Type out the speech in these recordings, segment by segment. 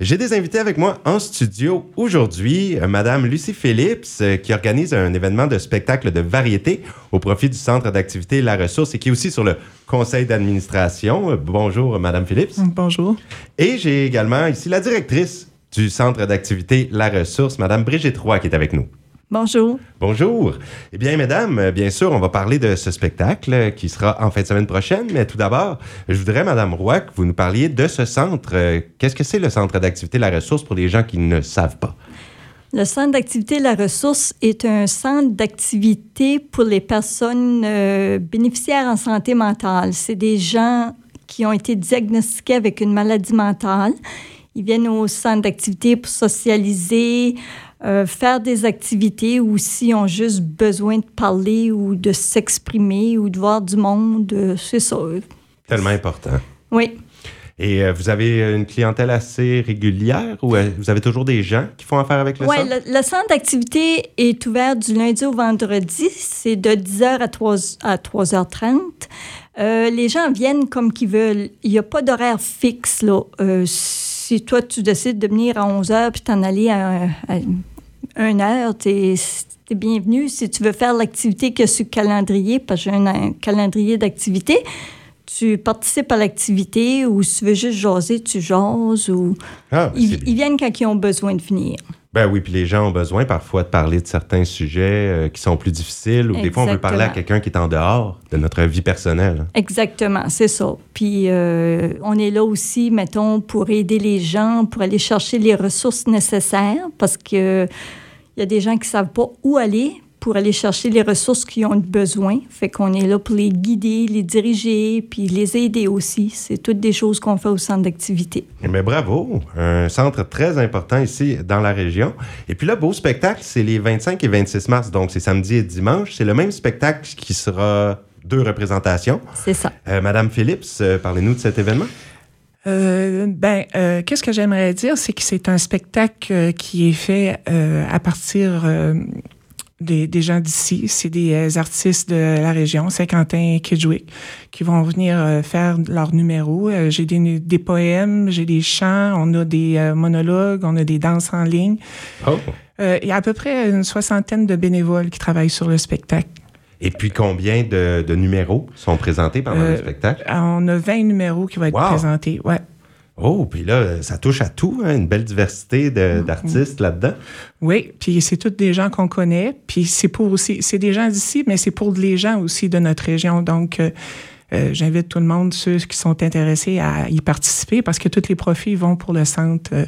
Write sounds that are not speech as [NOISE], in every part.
J'ai des invités avec moi en studio aujourd'hui. euh, Madame Lucie Phillips, euh, qui organise un événement de spectacle de variété au profit du Centre d'activité La Ressource et qui est aussi sur le conseil d'administration. Euh, Bonjour, Madame Phillips. Bonjour. Et j'ai également ici la directrice du Centre d'activité La Ressource, Madame Brigitte Roy, qui est avec nous. Bonjour. Bonjour. Eh bien, mesdames, euh, bien sûr, on va parler de ce spectacle qui sera en fin de semaine prochaine. Mais tout d'abord, je voudrais, Madame Roy, que vous nous parliez de ce centre. Euh, Qu'est-ce que c'est le Centre d'activité La Ressource pour les gens qui ne savent pas? Le Centre d'activité La Ressource est un centre d'activité pour les personnes euh, bénéficiaires en santé mentale. C'est des gens qui ont été diagnostiqués avec une maladie mentale. Ils viennent au centre d'activité pour socialiser, euh, faire des activités ou s'ils ont juste besoin de parler ou de s'exprimer ou de voir du monde. euh, C'est ça. Tellement important. Oui. Et euh, vous avez une clientèle assez régulière ou vous avez toujours des gens qui font affaire avec le Oui, centre? le, le centre d'activité est ouvert du lundi au vendredi. C'est de 10h à, 3, à 3h30. Euh, les gens viennent comme qu'ils veulent. Il n'y a pas d'horaire fixe. Là. Si toi, tu décides de venir à 11h puis t'en aller à, à 1h, tu es, bienvenu. Si tu veux faire l'activité que sur le calendrier, parce que j'ai un, un calendrier d'activité, tu participes à l'activité ou si tu veux juste jaser, tu jases. Ou... Ah, ben, Ils, ils viennent quand ils ont besoin de venir. Ben oui, puis les gens ont besoin parfois de parler de certains sujets euh, qui sont plus difficiles ou des fois on veut parler à quelqu'un qui est en dehors de notre vie personnelle. Exactement, c'est ça. Puis euh, on est là aussi, mettons, pour aider les gens, pour aller chercher les ressources nécessaires, parce que il y a des gens qui savent pas où aller pour aller chercher les ressources qu'ils ont besoin. Fait qu'on est là pour les guider, les diriger, puis les aider aussi. C'est toutes des choses qu'on fait au centre d'activité. Mais bravo, un centre très important ici dans la région. Et puis là, beau spectacle, c'est les 25 et 26 mars, donc c'est samedi et dimanche. C'est le même spectacle qui sera deux représentations. C'est ça. Euh, Madame Phillips, euh, parlez-nous de cet événement. Euh, ben, euh, qu'est-ce que j'aimerais dire, c'est que c'est un spectacle euh, qui est fait euh, à partir euh, des, des gens d'ici. C'est des euh, artistes de la région, Saint-Quentin et qui vont venir euh, faire leurs numéros. Euh, j'ai des, des poèmes, j'ai des chants, on a des monologues, on a des danses en ligne. Oh. Il y a à peu près une soixantaine de bénévoles qui travaillent sur le spectacle. Et puis combien de, de numéros sont présentés pendant le spectacle? On a 20 numéros qui vont être Wow. présentés. Ouais. Oh, puis là, ça touche à tout, hein, une belle diversité Mm-hmm. d'artistes là-dedans. Oui, puis c'est tous des gens qu'on connaît, puis c'est pour aussi, c'est des gens d'ici, mais c'est pour les gens aussi de notre région. Donc, euh, euh, j'invite tout le monde, ceux qui sont intéressés, à y participer parce que tous les profits vont pour le centre euh,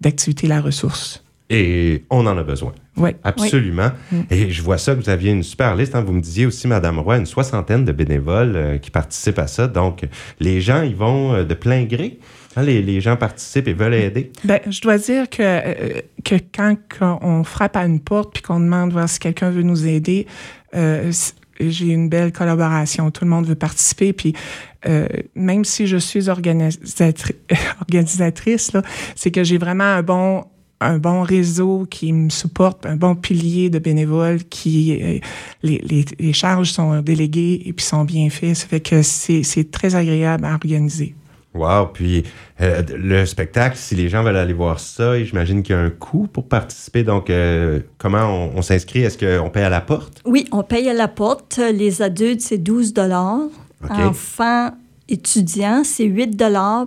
d'activité La Ressource. Et on en a besoin. Oui. Absolument. Et je vois ça que vous aviez une super liste. hein. Vous me disiez aussi, Madame Roy, une soixantaine de bénévoles euh, qui participent à ça. Donc, les gens, ils vont euh, de plein gré. Hein, les, les gens participent et veulent aider. Ben, je dois dire que, euh, que quand on frappe à une porte puis qu'on demande voir si quelqu'un veut nous aider, j'ai une belle collaboration. Tout le monde veut participer. Puis euh, même si je suis organisatri- organisatrice, [LAUGHS] c'est que j'ai vraiment un bon un bon réseau qui me supporte, un bon pilier de bénévoles qui euh, les, les, les charges sont déléguées et puis sont bien faites. Ça fait que c'est c'est très agréable à organiser. Wow. Puis, euh, le spectacle, si les gens veulent aller voir ça, j'imagine qu'il y a un coût pour participer. Donc, euh, comment on, on s'inscrit? Est-ce qu'on paye à la porte? Oui, on paye à la porte. Les adultes, c'est 12 OK. Enfants, étudiants, c'est 8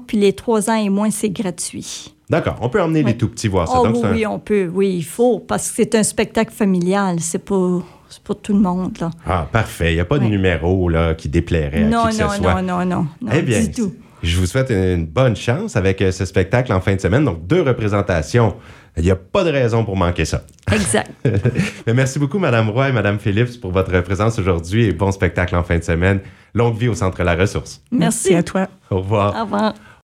Puis les 3 ans et moins, c'est gratuit. D'accord. On peut emmener les tout petits voir ça. Oh Donc, oui, c'est un- oui, on peut. Oui, il faut, parce que c'est un spectacle familial. C'est pour, c'est pour tout le monde, là. Ah, parfait. Il n'y a pas de numéro là, qui déplairait à non, qui que non, ce soit. non, non, non, non, Eh bien, du tout. je vous souhaite une bonne chance avec euh, ce spectacle en fin de semaine. Donc, deux représentations. Il n'y a pas de raison pour manquer ça. Exact. [LAUGHS] Mais merci beaucoup, Madame Roy et Madame Phillips, pour votre présence aujourd'hui et bon spectacle en fin de semaine. Longue vie au Centre La Ressource. Merci. à toi. Au revoir. Au revoir.